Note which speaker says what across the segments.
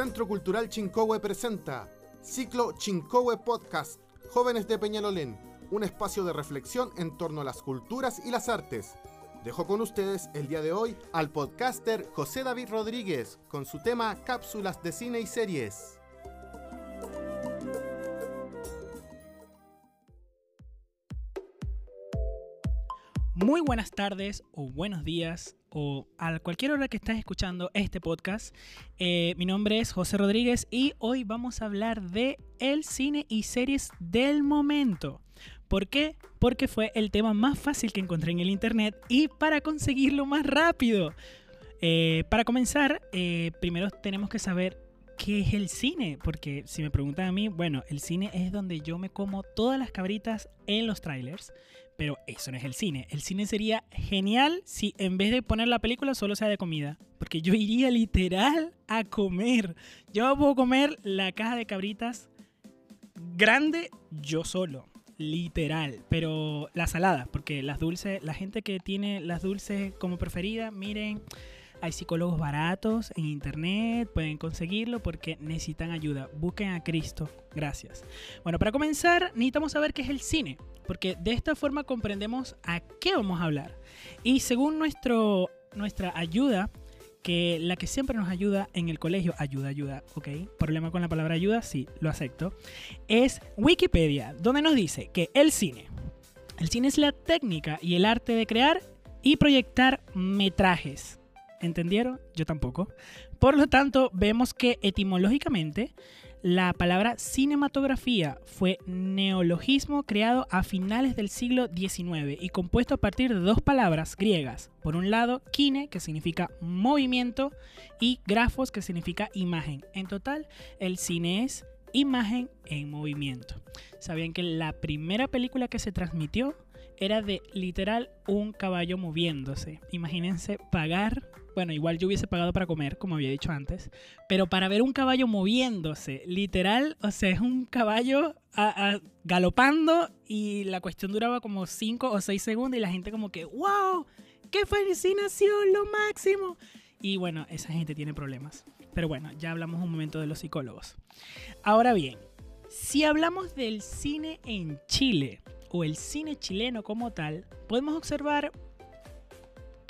Speaker 1: Centro Cultural Chincowe presenta Ciclo Chincowe Podcast, Jóvenes de Peñalolén, un espacio de reflexión en torno a las culturas y las artes. Dejo con ustedes el día de hoy al podcaster José David Rodríguez con su tema Cápsulas de cine y series.
Speaker 2: Muy buenas tardes o buenos días o a cualquier hora que estés escuchando este podcast. Eh, mi nombre es José Rodríguez y hoy vamos a hablar de el cine y series del momento. ¿Por qué? Porque fue el tema más fácil que encontré en el internet y para conseguirlo más rápido. Eh, para comenzar, eh, primero tenemos que saber qué es el cine, porque si me preguntan a mí, bueno, el cine es donde yo me como todas las cabritas en los trailers, pero eso no es el cine. El cine sería genial si en vez de poner la película solo sea de comida. Porque yo iría literal a comer. Yo puedo comer la caja de cabritas grande yo solo. Literal. Pero la salada, porque las dulces, la gente que tiene las dulces como preferida, miren, hay psicólogos baratos en internet, pueden conseguirlo porque necesitan ayuda. Busquen a Cristo. Gracias. Bueno, para comenzar, necesitamos saber qué es el cine porque de esta forma comprendemos a qué vamos a hablar. Y según nuestro, nuestra ayuda, que la que siempre nos ayuda en el colegio, ayuda, ayuda, ok, problema con la palabra ayuda, sí, lo acepto, es Wikipedia, donde nos dice que el cine, el cine es la técnica y el arte de crear y proyectar metrajes. ¿Entendieron? Yo tampoco. Por lo tanto, vemos que etimológicamente la palabra cinematografía fue neologismo creado a finales del siglo XIX y compuesto a partir de dos palabras griegas. Por un lado, kine, que significa movimiento, y grafos, que significa imagen. En total, el cine es imagen en movimiento. ¿Sabían que la primera película que se transmitió era de literal un caballo moviéndose? Imagínense pagar bueno, igual yo hubiese pagado para comer, como había dicho antes, pero para ver un caballo moviéndose, literal, o sea, es un caballo galopando y la cuestión duraba como 5 o 6 segundos y la gente como que, wow, qué fascinación, lo máximo. Y bueno, esa gente tiene problemas. Pero bueno, ya hablamos un momento de los psicólogos. Ahora bien, si hablamos del cine en Chile o el cine chileno como tal, podemos observar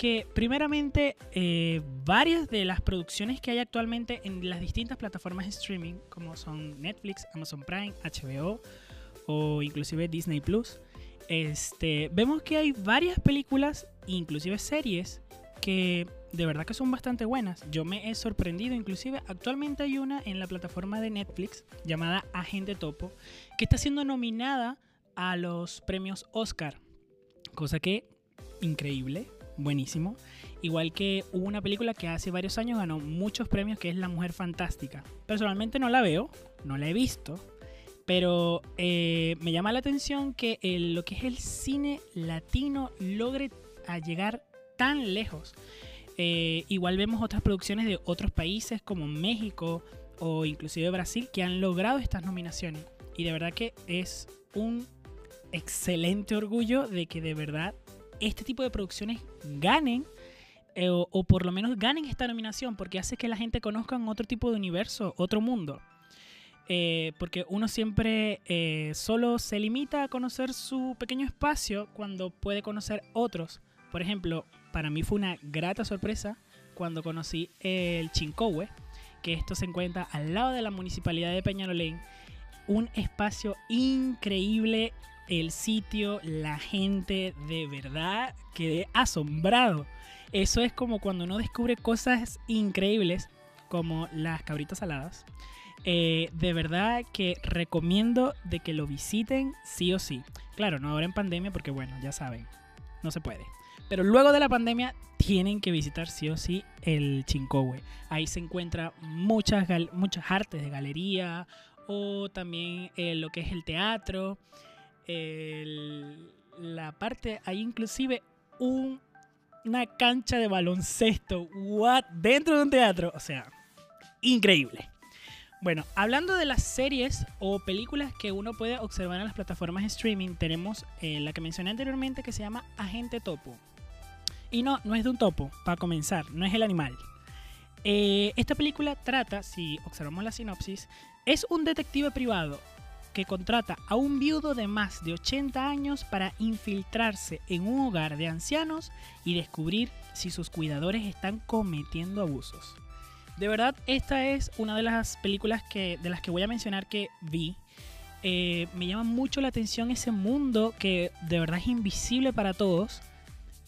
Speaker 2: que primeramente eh, varias de las producciones que hay actualmente en las distintas plataformas de streaming, como son Netflix, Amazon Prime, HBO o inclusive Disney Plus, este, vemos que hay varias películas, inclusive series, que de verdad que son bastante buenas. Yo me he sorprendido, inclusive actualmente hay una en la plataforma de Netflix llamada Agente Topo, que está siendo nominada a los premios Oscar, cosa que increíble buenísimo. Igual que hubo una película que hace varios años ganó muchos premios, que es La Mujer Fantástica. Personalmente no la veo, no la he visto, pero eh, me llama la atención que lo que es el cine latino logre llegar tan lejos. Eh, igual vemos otras producciones de otros países como México o inclusive Brasil que han logrado estas nominaciones. Y de verdad que es un excelente orgullo de que de verdad este tipo de producciones ganen eh, o, por lo menos ganen esta nominación porque hace que la gente conozca otro tipo de universo, otro mundo. Eh, porque uno siempre eh, solo se limita a conocer su pequeño espacio cuando puede conocer otros. Por ejemplo, para mí fue una grata sorpresa cuando conocí el Chincowe, que esto se encuentra al lado de la municipalidad de Peñalolén. Un espacio increíble el sitio, la gente, de verdad quedé asombrado. Eso es como cuando uno descubre cosas increíbles como las cabritas saladas. Eh, de verdad que recomiendo de que lo visiten sí o sí. Claro, no ahora en pandemia porque bueno, ya saben, no se puede. Pero luego de la pandemia tienen que visitar sí o sí el Chincowe. Ahí se encuentra muchas, muchas artes de galería o también eh, lo que es el teatro la parte, hay inclusive una cancha de baloncesto, what, dentro de un teatro, o sea, increíble. Bueno, hablando de las series o películas que uno puede observar en las plataformas de streaming, tenemos eh, la que mencioné anteriormente que se llama Agente Topo. Y no, no es de un topo, para comenzar, no es el animal. Eh, esta película trata, si observamos la sinopsis, es un detective privado que contrata a un viudo de más de 80 años para infiltrarse en un hogar de ancianos y descubrir si sus cuidadores están cometiendo abusos. De verdad, esta es una de las películas que, de las que voy a mencionar que vi. Eh, me llama mucho la atención ese mundo que de verdad es invisible para todos,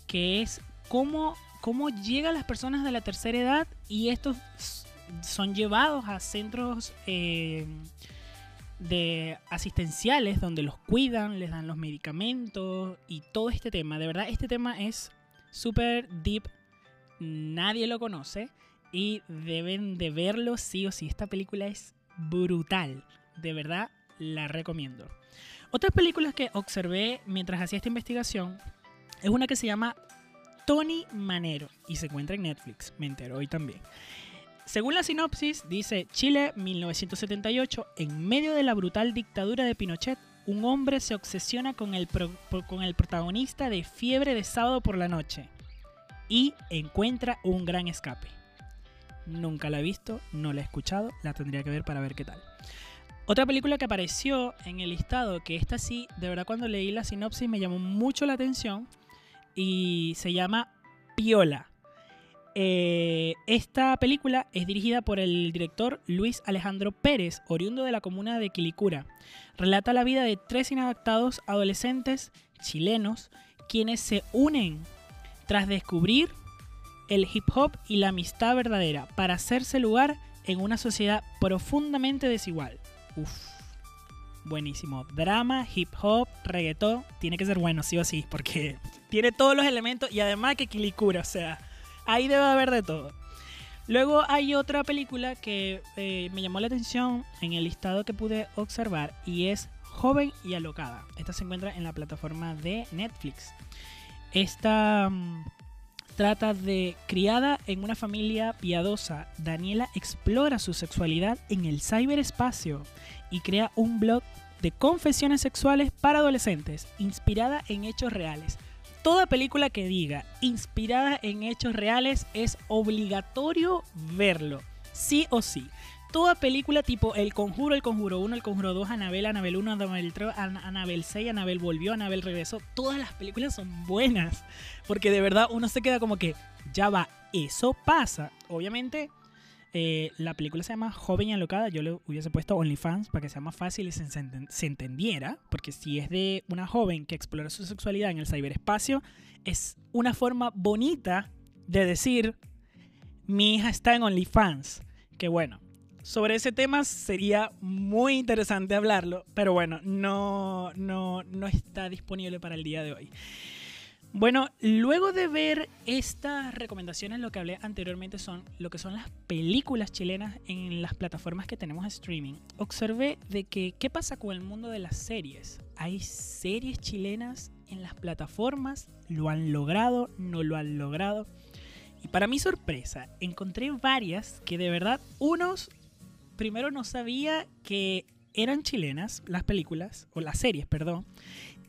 Speaker 2: que es cómo, cómo llegan las personas de la tercera edad y estos son llevados a centros eh, de asistenciales donde los cuidan, les dan los medicamentos y todo este tema. De verdad, este tema es súper deep, nadie lo conoce y deben de verlo sí o sí. Esta película es brutal, de verdad la recomiendo. Otras películas que observé mientras hacía esta investigación es una que se llama Tony Manero y se encuentra en Netflix, me entero hoy también. Según la sinopsis, dice Chile 1978, en medio de la brutal dictadura de Pinochet, un hombre se obsesiona con el, con el protagonista de Fiebre de sábado por la noche y encuentra un gran escape. Nunca la he visto, no la he escuchado, la tendría que ver para ver qué tal. Otra película que apareció en el listado, que esta sí, de verdad cuando leí la sinopsis me llamó mucho la atención, y se llama Piola. Eh, esta película es dirigida por el director Luis Alejandro Pérez, oriundo de la comuna de Quilicura. Relata la vida de tres inadaptados adolescentes chilenos quienes se unen tras descubrir el hip hop y la amistad verdadera para hacerse lugar en una sociedad profundamente desigual. Uf, buenísimo. Drama, hip hop, reggaetón, tiene que ser bueno, sí o sí, porque tiene todos los elementos y además que Quilicura, o sea, Ahí debe haber de todo. Luego hay otra película que eh, me llamó la atención en el listado que pude observar y es Joven y Alocada. Esta se encuentra en la plataforma de Netflix. Esta mm, trata de criada en una familia piadosa. Daniela explora su sexualidad en el ciberespacio y crea un blog de confesiones sexuales para adolescentes, inspirada en hechos reales toda película que diga inspirada en hechos reales es obligatorio verlo, sí o sí. Toda película tipo El Conjuro, El Conjuro 1, El Conjuro 2, Anabel, Anabel 1, Anabel 3, Anabel 6, Anabel volvió, Anabel regresó. Todas las películas son buenas. Porque de verdad uno se queda como que, ya va, eso pasa. Obviamente eh, la película se llama Joven y Alocada. Yo le hubiese puesto OnlyFans para que sea más fácil y se, entendiera. Porque si es de una joven que explora su sexualidad en el ciberespacio, es una forma bonita de decir: Mi hija está en OnlyFans. Que bueno, sobre ese tema sería muy interesante hablarlo. Pero bueno, no, no, no está disponible para el día de hoy. Bueno, luego de ver estas recomendaciones, lo que hablé anteriormente son lo que son las películas chilenas en las plataformas que tenemos streaming. Observé de que qué pasa con el mundo de las series. Hay series chilenas en las plataformas, lo han logrado, no lo han logrado. Y para mi sorpresa, encontré varias que de verdad unos primero no sabía que eran chilenas las películas o las series, perdón.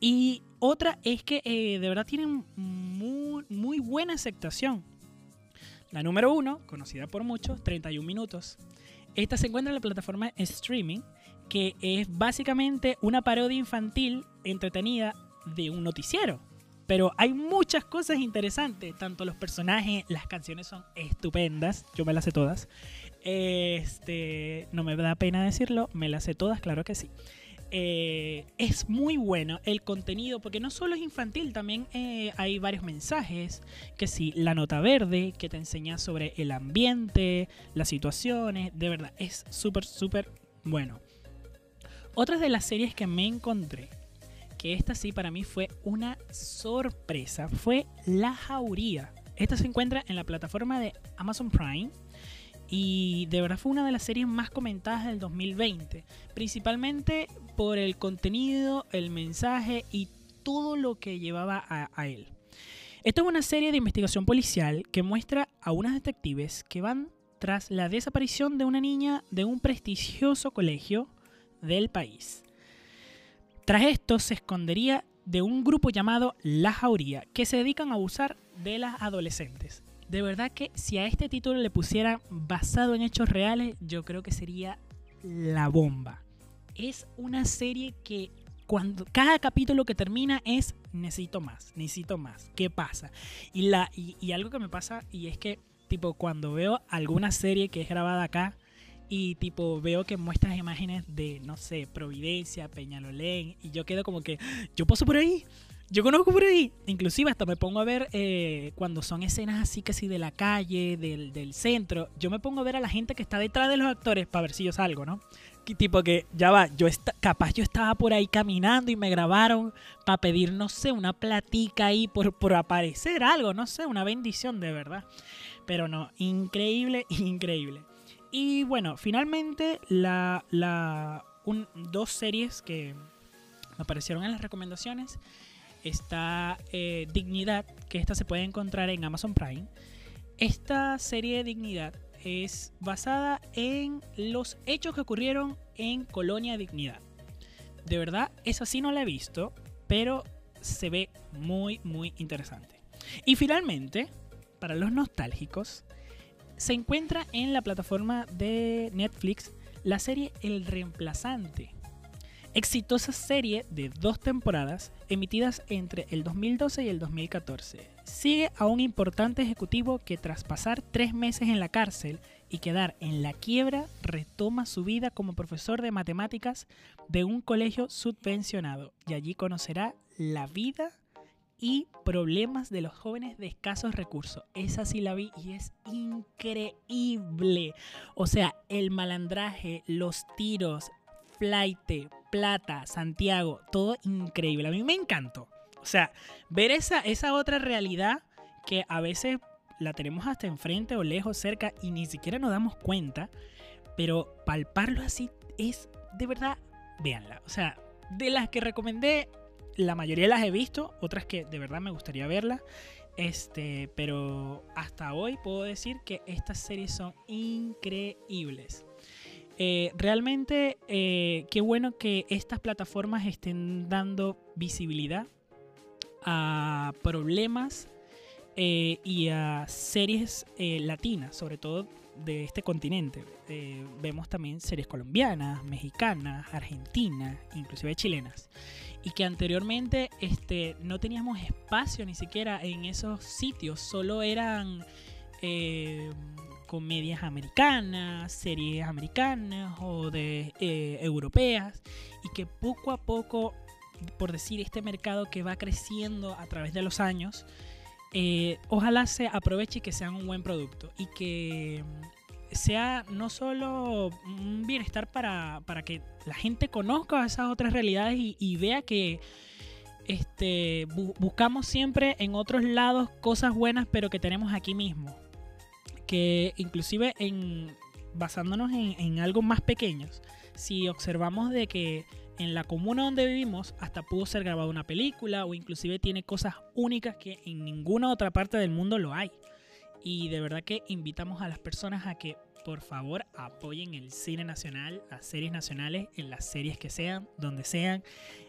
Speaker 2: Y otra es que eh, de verdad tienen muy, muy buena aceptación. La número uno, conocida por muchos, 31 minutos. Esta se encuentra en la plataforma streaming, que es básicamente una parodia infantil entretenida de un noticiero. Pero hay muchas cosas interesantes, tanto los personajes, las canciones son estupendas, yo me las sé todas. Este, no me da pena decirlo, me las sé todas, claro que sí. Eh, es muy bueno el contenido, porque no solo es infantil, también eh, hay varios mensajes, que sí, la nota verde, que te enseña sobre el ambiente, las situaciones, de verdad, es súper, súper bueno. Otras de las series que me encontré, que esta sí para mí fue una sorpresa, fue La Jauría. Esta se encuentra en la plataforma de Amazon Prime y de verdad fue una de las series más comentadas del 2020, principalmente por el contenido, el mensaje y todo lo que llevaba a, él. Esta es una serie de investigación policial que muestra a unas detectives que van tras la desaparición de una niña de un prestigioso colegio del país. Tras esto se escondería de un grupo llamado La Jauría, que se dedican a abusar de las adolescentes. De verdad que si a este título le pusiera basado en hechos reales, yo creo que sería la bomba. Es una serie que cuando cada capítulo que termina es necesito más, necesito más. ¿Qué pasa? Y, la, y, algo que me pasa y es que tipo cuando veo alguna serie que es grabada acá y tipo veo que muestras imágenes de, no sé, Providencia, Peñalolén y yo quedo como que, yo paso por ahí, yo conozco por ahí, inclusive hasta me pongo a ver eh, cuando son escenas así que sí de la calle, del, del, centro, yo me pongo a ver a la gente que está detrás de los actores para ver si yo salgo, ¿no? tipo que ya va, yo capaz yo estaba por ahí caminando y me grabaron para pedir, no sé, una platica ahí por, por aparecer algo, no sé, una bendición de verdad. Pero no, increíble, increíble. Y bueno, finalmente la, la dos series que aparecieron en las recomendaciones está eh, Dignidad, que esta se puede encontrar en Amazon Prime. Esta serie de Dignidad es basada en los hechos que ocurrieron en Colonia Dignidad. De verdad, esa sí no la he visto, pero se ve muy, muy interesante. Y finalmente, para los nostálgicos, se encuentra en la plataforma de Netflix la serie El Reemplazante, Exitosa serie de dos temporadas emitidas entre el 2012 y el 2014. Sigue a un importante ejecutivo que tras pasar tres meses en la cárcel y quedar en la quiebra retoma su vida como profesor de matemáticas de un colegio subvencionado y allí conocerá la vida y problemas de los jóvenes de escasos recursos. Esa sí la vi y es increíble. O sea, el malandraje, los tiros, flight, Plata, Santiago, todo increíble. A mí me encantó. O sea, ver esa, esa otra realidad que a veces la tenemos hasta enfrente o lejos, cerca y ni siquiera nos damos cuenta, pero palparlo así es de verdad, véanla. O sea, de las que recomendé, la mayoría las he visto, otras que de verdad me gustaría verlas. Este, pero hasta hoy puedo decir que estas series son increíbles. Eh, realmente, eh, qué bueno que estas plataformas estén dando visibilidad a problemas eh, y a series latinas, sobre todo de este continente. vemos también series colombianas, mexicanas, argentinas, inclusive chilenas. Y que anteriormente este, no teníamos espacio ni siquiera en esos sitios, solo eran comedias americanas, series americanas o de eh, europeas y que poco a poco, por decir, este mercado que va creciendo a través de los años, eh, ojalá se aproveche y que sean un buen producto y que sea no solo un bienestar para, que la gente conozca esas otras realidades y, vea que este, buscamos siempre en otros lados cosas buenas, pero que tenemos aquí mismo que inclusive en, basándonos en, algo más pequeños, si observamos de que en la comuna donde vivimos hasta pudo ser grabada una película o inclusive tiene cosas únicas que en ninguna otra parte del mundo lo hay. Y de verdad que invitamos a las personas a que por favor apoyen el cine nacional, las series nacionales, en las series que sean, donde sean,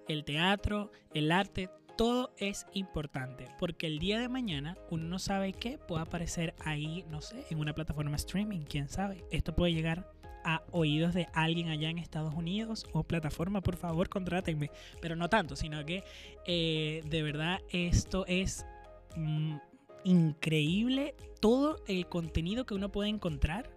Speaker 2: el teatro, el arte, todo es importante porque el día de mañana uno no sabe qué puede aparecer ahí, no sé, en una plataforma streaming, quién sabe. Esto puede llegar a oídos de alguien allá en Estados Unidos o plataforma, por favor, contrátenme. Pero no tanto, sino que eh, de verdad esto es mm, increíble todo el contenido que uno puede encontrar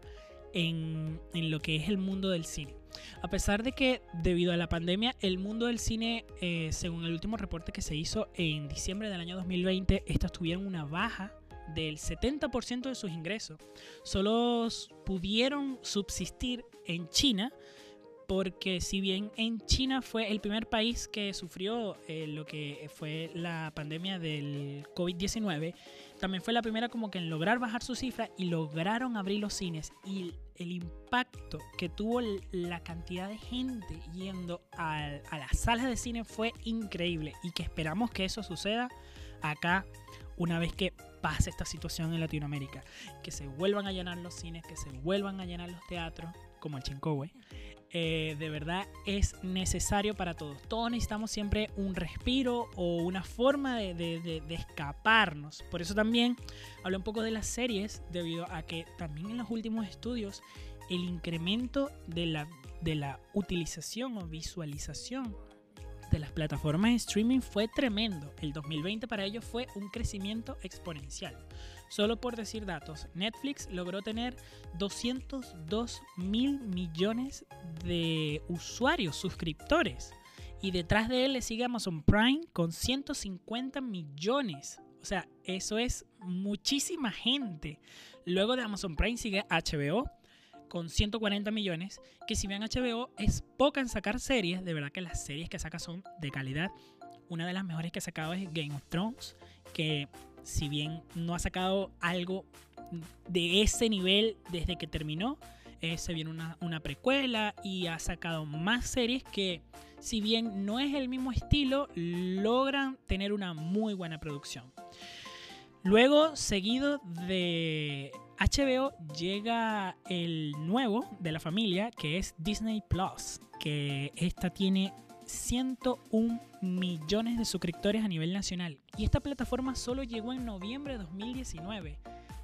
Speaker 2: en, en lo que es el mundo del cine. A pesar de que debido a la pandemia el mundo del cine, eh, según el último reporte que se hizo en diciembre del año 2020, estas tuvieron una baja del 70% de sus ingresos. Solo pudieron subsistir en China porque si bien en China fue el primer país que sufrió eh, lo que fue la pandemia del COVID-19, también fue la primera como que en lograr bajar su cifra y lograron abrir los cines. Y el impacto que tuvo la cantidad de gente yendo a, las salas de cine fue increíble. Y que esperamos que eso suceda acá una vez que pase esta situación en Latinoamérica, que se vuelvan a llenar los cines, que se vuelvan a llenar los teatros, como el Chincowe, eh, de verdad es necesario para todos. Todos necesitamos siempre un respiro o una forma de, escaparnos. Por eso también hablo un poco de las series, debido a que también en los últimos estudios el incremento de la, de la utilización o visualización de las plataformas de streaming fue tremendo. El 2020 para ellos fue un crecimiento exponencial. Solo por decir datos, Netflix logró tener 202 mil millones de usuarios, suscriptores. Y detrás de él le sigue Amazon Prime con 150 millones. O sea, eso es muchísima gente. Luego de Amazon Prime sigue HBO con 140 millones. Que si bien HBO es poca en sacar series, de verdad que las series que saca son de calidad. Una de las mejores que ha sacado es Game of Thrones, que si bien no ha sacado algo de ese nivel desde que terminó, eh, se viene una, precuela y ha sacado más series que, si bien no es el mismo estilo, logran tener una muy buena producción. Luego, seguido de HBO, llega el nuevo de la familia, que es Disney Plus, que esta tiene 101 millones de suscriptores a nivel nacional. Y esta plataforma solo llegó en noviembre de 2019.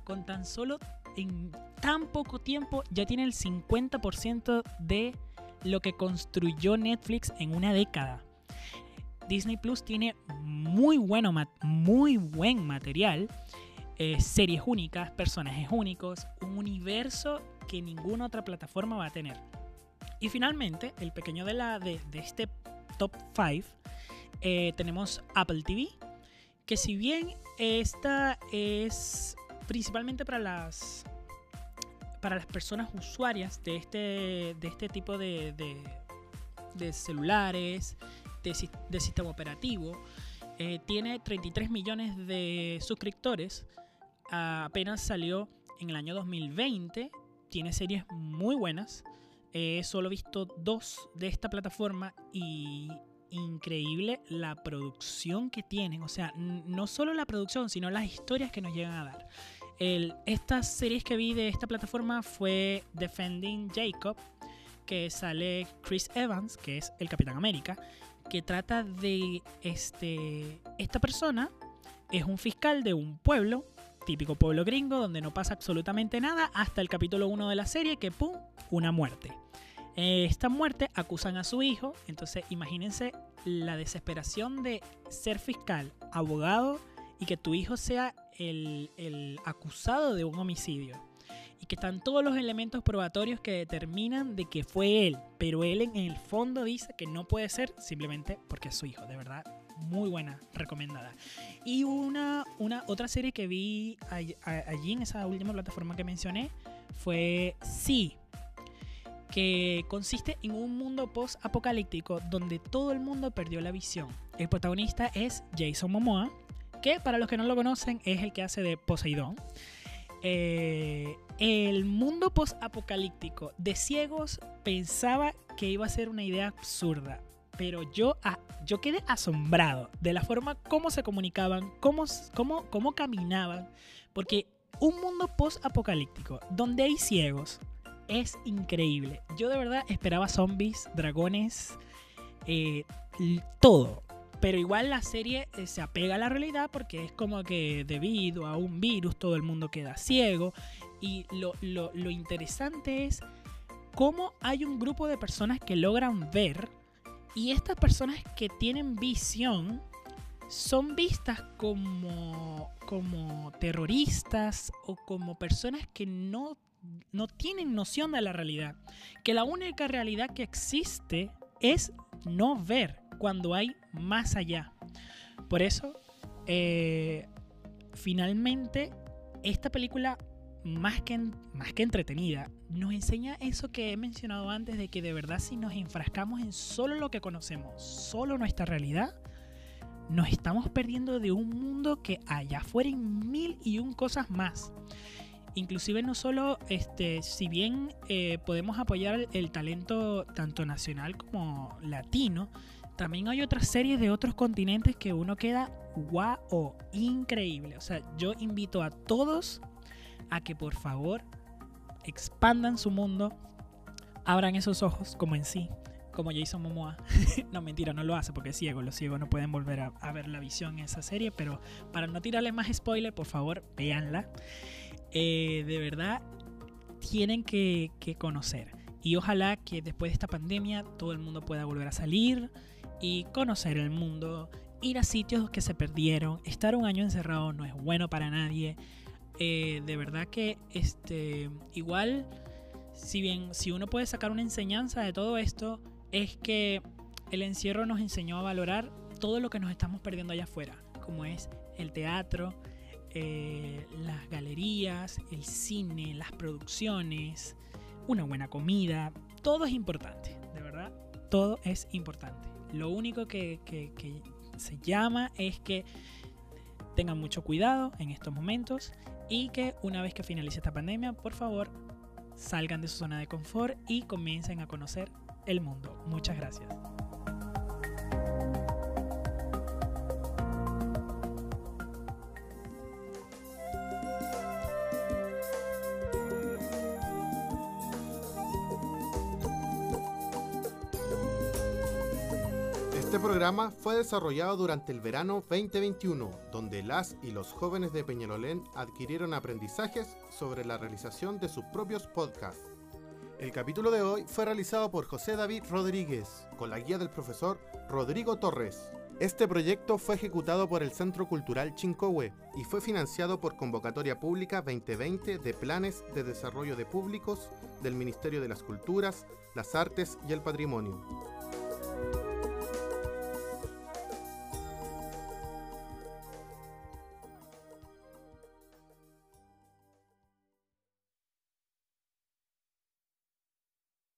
Speaker 2: Con tan solo en tan poco tiempo ya tiene el 50% de lo que construyó Netflix en una década. Disney Plus tiene muy, bueno, muy buen material, eh, series únicas, personajes únicos, un universo que ninguna otra plataforma va a tener. Y finalmente, el pequeño de, la, de, de este top 5 eh, tenemos Apple TV, que si bien esta es principalmente para las para las personas usuarias de este, de este tipo de, de, celulares, de, sistema operativo, eh, tiene 33 millones de suscriptores. apenas salió en el año 2020. Tiene series muy buenas. He solo visto dos de esta plataforma y increíble la producción que tienen. O sea, no solo la producción, sino las historias que nos llegan a dar. Estas series que vi de esta plataforma fue Defending Jacob, que sale Chris Evans, que es el Capitán América, que trata de este, esta persona, es un fiscal de un pueblo, típico pueblo gringo, donde no pasa absolutamente nada, hasta el capítulo 1 de la serie, que ¡pum! una muerte. Esta muerte acusan a su hijo, entonces imagínense la desesperación de ser fiscal, abogado y que tu hijo sea el, acusado de un homicidio. Y que están todos los elementos probatorios que determinan de que fue él, pero él en el fondo dice que no puede ser simplemente porque es su hijo, de verdad. Muy buena, recomendada. Y una, una otra serie que vi allí en esa última plataforma que mencioné fue Sí, que consiste en un mundo post-apocalíptico donde todo el mundo perdió la visión. El protagonista es Jason Momoa, que para los que no lo conocen es el que hace de Poseidón. Eh, el mundo post-apocalíptico de ciegos pensaba que iba a ser una idea absurda, pero yo, yo quedé asombrado de la forma como se comunicaban, cómo, cómo, cómo caminaban, porque un mundo post-apocalíptico donde hay ciegos, es increíble. Yo de verdad esperaba zombies, dragones, eh, todo. Pero igual la serie eh, se apega a la realidad porque es como que debido a un virus todo el mundo queda ciego. Y lo, lo interesante es cómo hay un grupo de personas que logran ver y estas personas que tienen visión son vistas como, como terroristas o como personas que no no tienen noción de la realidad. Que la única realidad que existe es no ver cuando hay más allá. Por eso, eh, finalmente, esta película, más que, más que entretenida, nos enseña eso que he mencionado antes, de que de verdad si nos enfrascamos en solo lo que conocemos, solo nuestra realidad, nos estamos perdiendo de un mundo que allá afuera hay mil y un cosas más. Inclusive no solo, este, si bien eh, podemos apoyar el talento tanto nacional como latino, también hay otras series de otros continentes que uno queda guau, increíble. O sea, yo invito a todos a que por favor expandan su mundo, abran esos ojos como en sí, como Jason Momoa. no, mentira, no lo hace porque es ciego. Los ciegos no pueden volver a, ver la visión en esa serie, pero para no tirarle más spoiler, por favor, véanla. Eh, de verdad, tienen que, conocer. Y ojalá que después de esta pandemia todo el mundo pueda volver a salir y conocer el mundo, ir a sitios que se perdieron. Estar un año encerrado no es bueno para nadie. Eh, de verdad que este igual si bien si uno puede sacar una enseñanza de todo esto es que el encierro nos enseñó a valorar todo lo que nos estamos perdiendo allá afuera como es el teatro eh, las galerías el cine las producciones una buena comida todo es importante de verdad todo es importante lo único que, que se llama es que tengan mucho cuidado en estos momentos y que una vez que finalice esta pandemia, por favor, salgan de su zona de confort y comiencen a conocer el mundo. Muchas gracias.
Speaker 1: Programa fue desarrollado durante el verano 2021, donde las y los jóvenes de Peñalolén adquirieron aprendizajes sobre la realización de sus propios podcasts. El capítulo de hoy fue realizado por José David Rodríguez, con la guía del profesor Rodrigo Torres. Este proyecto fue ejecutado por el Centro Cultural Chincohue y fue financiado por Convocatoria Pública 2020 de Planes de Desarrollo de Públicos del Ministerio de las Culturas, las Artes y el Patrimonio.